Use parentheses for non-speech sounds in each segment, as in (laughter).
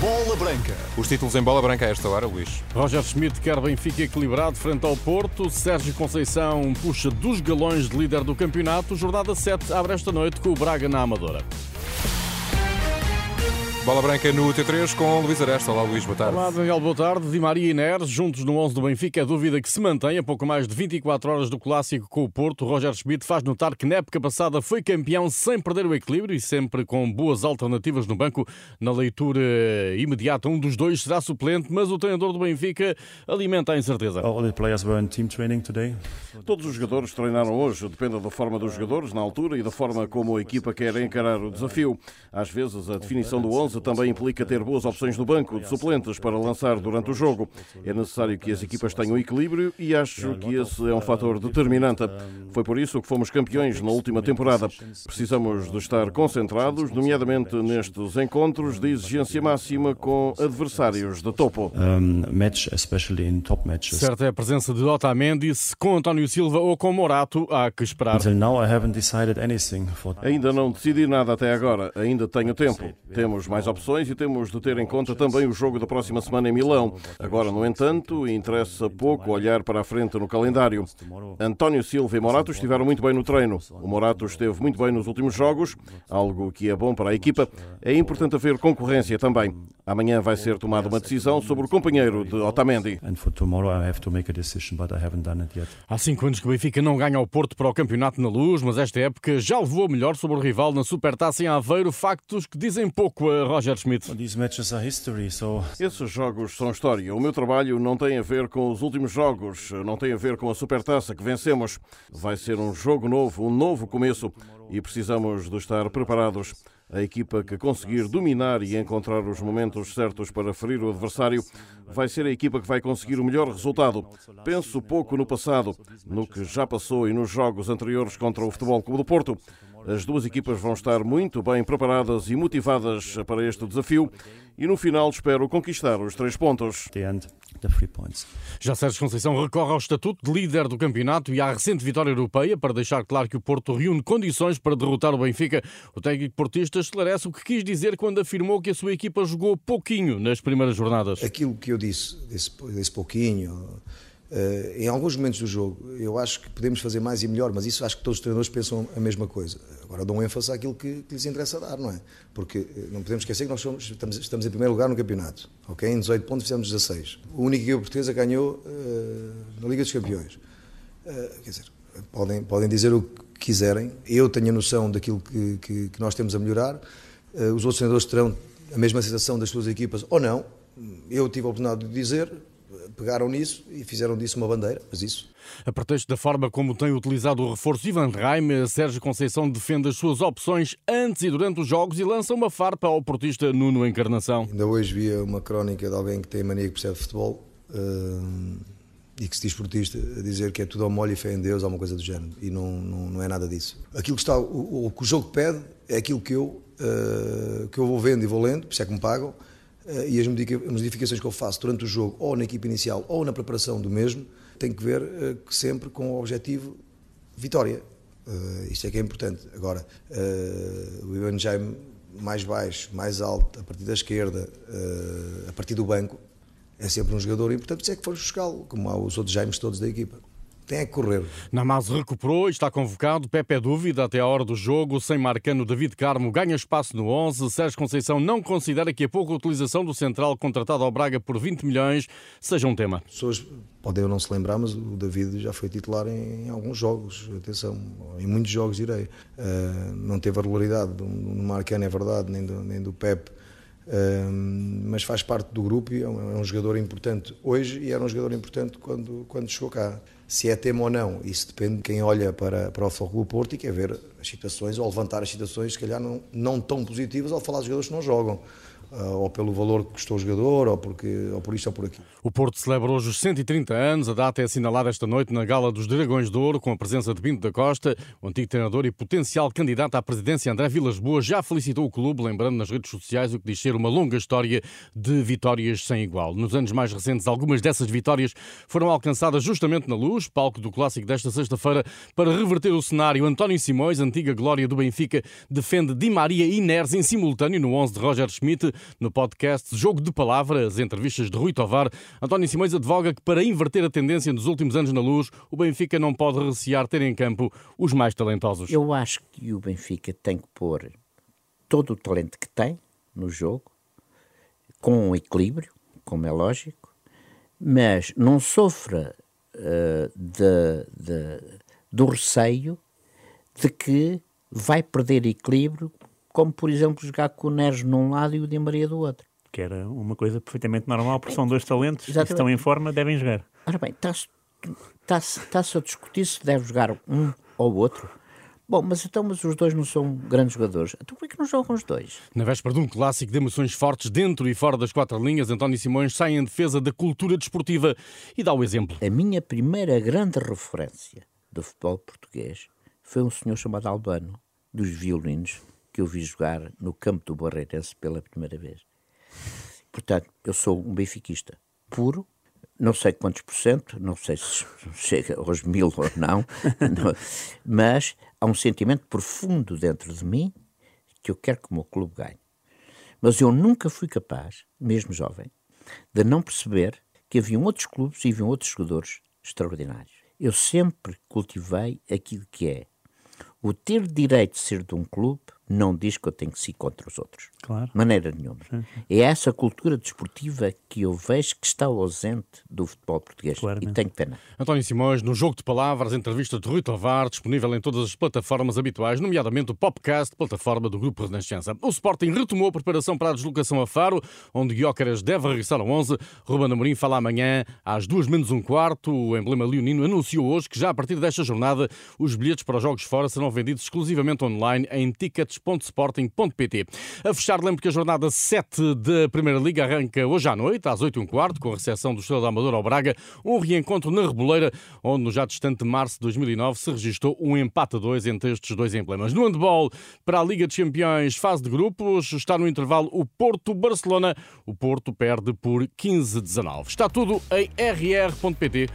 Bola Branca. Os títulos em bola branca a esta hora, Luís. Roger Schmidt quer Benfica equilibrado frente ao Porto. Sérgio Conceição puxa dos galões de líder do campeonato. Jornada 7 abre esta noite com o Braga na Amadora. Bola Branca no T3 com Luís Aresta. Olá, Luís, boa tarde. Olá, Daniel, boa tarde. Di Maria e Neres, juntos no 11 do Benfica, é dúvida que se mantém a pouco mais de 24 horas do clássico com o Porto. Roger Schmidt faz notar que na época passada foi campeão sem perder o equilíbrio e sempre com boas alternativas no banco. Na leitura imediata, um dos dois será suplente, mas o treinador do Benfica alimenta a incerteza. Todos os jogadores treinaram hoje, depende da forma dos jogadores na altura e da forma como a equipa quer encarar o desafio. Às vezes a definição do 11 também implica ter boas opções no banco de suplentes para lançar durante o jogo. É necessário que as equipas tenham equilíbrio e acho que esse é um fator determinante. Foi por isso que fomos campeões na última temporada. Precisamos de estar concentrados, nomeadamente nestes encontros de exigência máxima com adversários de topo. Certa é a presença de Otamendi, se com António Silva ou com Morato, há que esperar. Ainda não decidi nada até agora, ainda tenho tempo. Temos mais opções e temos de ter em conta também o jogo da próxima semana em Milão. Agora, no entanto, interessa pouco olhar para a frente no calendário. António Silva e Morato estiveram muito bem no treino. O Morato esteve muito bem nos últimos jogos, algo que é bom para a equipa. É importante haver concorrência também. Amanhã vai ser tomada uma decisão sobre o companheiro de Otamendi. Há cinco anos que o Benfica não ganha ao Porto para o campeonato na luz, mas esta época já levou melhor sobre o rival na Supertaça em Aveiro, factos que dizem pouco a Roger Schmidt. Esses jogos são história. O meu trabalho não tem a ver com os últimos jogos, não tem a ver com a Supertaça que vencemos. Vai ser um jogo novo, um novo começo e precisamos de estar preparados. A equipa que conseguir dominar e encontrar os momentos certos para ferir o adversário vai ser a equipa que vai conseguir o melhor resultado. Penso pouco no passado, no que já passou e nos jogos anteriores contra o Futebol Clube do Porto. As duas equipas vão estar muito bem preparadas e motivadas para este desafio e no final espero conquistar os três pontos. Já Sérgio Conceição recorre ao estatuto de líder do campeonato e à recente vitória europeia para deixar claro que o Porto reúne condições para derrotar o Benfica. O técnico portista esclarece o que quis dizer quando afirmou que a sua equipa jogou pouquinho nas primeiras jornadas. Aquilo que eu disse, desse, desse pouquinho, Uh, em alguns momentos do jogo, eu acho que podemos fazer mais e melhor, mas isso acho que todos os treinadores pensam a mesma coisa. Agora dão ênfase àquilo que, que lhes interessa dar, não é? Porque eh, não podemos esquecer que nós somos, estamos, estamos, em primeiro lugar no campeonato, ok? Em 18 pontos fizemos 16. A única equipa portuguesa ganhou uh, na Liga dos Campeões. Uh, quer dizer, podem, podem dizer o que quiserem, eu tenho a noção daquilo que, que, que nós temos a melhorar, os outros treinadores terão a mesma sensação das suas equipas ou não. Eu tive a oportunidade de dizer, pegaram nisso e fizeram disso uma bandeira, mas isso. A pretexto da forma como tem utilizado o reforço Ivan Reim, Sérgio Conceição defende as suas opções antes e durante os jogos e lança uma farpa ao portista Nuno Encarnação. Ainda hoje via uma crónica de alguém que tem mania que percebe futebol uh, e que se diz portista a dizer que é tudo ao molho e fé em Deus, alguma coisa do género. E não, não, não é nada disso. Aquilo que, está, o, o, que o jogo pede é aquilo que eu, uh, que eu vou vendo e vou lendo, por isso é que me pagam e as modificações que eu faço durante o jogo, ou na equipe inicial, ou na preparação do mesmo, tem que ver uh, sempre com o objetivo vitória. Uh, isto é que é importante. Agora, o Ivan Jaime mais baixo, mais alto, a partir da esquerda, a partir do banco, é sempre um jogador importante, por isso é que fomos buscá-lo, como há os outros Jaimes todos da equipa tem é que correr. Namaz recuperou e está convocado. Pepe é dúvida até a hora do jogo. Sem Marcano, David Carmo ganha espaço no 11. Sérgio Conceição não considera que a pouca utilização do central contratado ao Braga por 20 milhões seja um tema. Pessoas podem não se lembrar, mas o David já foi titular em, alguns jogos. Atenção, em muitos jogos direi. Uh, não teve a regularidade do, do Marcano, é verdade, nem do, nem do Pepe. Uh, mas faz parte do grupo e é um, é um jogador importante hoje e era um jogador importante quando, quando chegou cá. Se é tema ou não, isso depende de quem olha para, para o Futebol Porto e quer ver as situações ou levantar as situações, se calhar não, não tão positivas, ao falar dos jogadores que não jogam. uh, ou pelo valor que custou o jogador, ou, porque, ou por isto ou por aquilo. O Porto celebra hoje os 130 anos. A data é assinalada esta noite na Gala dos Dragões de Ouro, com a presença de Pinto da Costa. O antigo treinador e potencial candidato à presidência André Vilas Boas já felicitou o clube, lembrando nas redes sociais o que diz ser uma longa história de vitórias sem igual. Nos anos mais recentes, algumas dessas vitórias foram alcançadas justamente na Luz, palco do clássico desta sexta-feira, para reverter o cenário. António Simões, antiga glória do Benfica, defende Di Maria e Neres em simultâneo no 11 de Roger Schmidt, no podcast Jogo de Palavras, entrevistas de Rui Tovar. António Simões advoga que para inverter a tendência nos últimos anos na Luz, o Benfica não pode recear ter em campo os mais talentosos. Eu acho que o Benfica tem que pôr todo o talento que tem no jogo, com um equilíbrio, como é lógico, mas não sofra uh, de, de, do receio de que vai perder equilíbrio, como por exemplo jogar com o Neres num lado e o Di Maria do outro. Que era uma coisa perfeitamente normal, porque são dois talentos que estão em forma, devem jogar. Ora bem, está-se está a discutir se deve jogar um ou outro. Bom, mas então mas os dois não são grandes jogadores. Então por que não jogam os dois? Na véspera de um clássico de emoções fortes dentro e fora das quatro linhas, António Simões sai em defesa da cultura desportiva e dá o exemplo. A minha primeira grande referência do futebol português foi um senhor chamado Albano, dos violinos, que eu vi jogar no campo do Barreirense pela primeira vez. Portanto, eu sou um benfiquista puro, não sei quantos por cento, não sei se (laughs) chega aos mil ou não, (laughs) mas há um sentimento profundo dentro de mim que eu quero que o meu clube ganhe. Mas eu nunca fui capaz, mesmo jovem, de não perceber que haviam outros clubes e haviam outros jogadores extraordinários. Eu sempre cultivei aquilo que é o ter direito de ser de um clube não diz que eu tenho que ser contra os outros. Claro. Maneira nenhuma. Sim, sim. É essa cultura desportiva que eu vejo que está ausente do futebol português. Claramente. E tenho pena. António Simões, no Jogo de Palavras, entrevista de Rui Tovar, disponível em todas as plataformas habituais, nomeadamente o Popcast, plataforma do Grupo Renascença. O Sporting retomou a preparação para a deslocação a Faro, onde Guiócaras deve regressar ao 11. Ruben Amorim fala amanhã às duas menos um quarto. O emblema leonino anunciou hoje que já a partir desta jornada os bilhetes para os jogos fora serão vendidos exclusivamente online em tickets www.sporting.pt. A fechar, lembro que a jornada 7 da Primeira Liga arranca hoje à noite, às 8 h quarto, com a recepção do Estrela da Amadora ao Braga, um reencontro na Reboleira, onde no já distante março de 2009 se registrou um empate a dois entre estes dois emblemas. No handball, para a Liga de Campeões, fase de grupos, está no intervalo o Porto-Barcelona. O Porto perde por 15-19. Está tudo em rr.pt.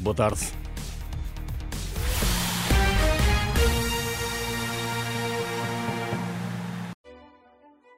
Boa tarde.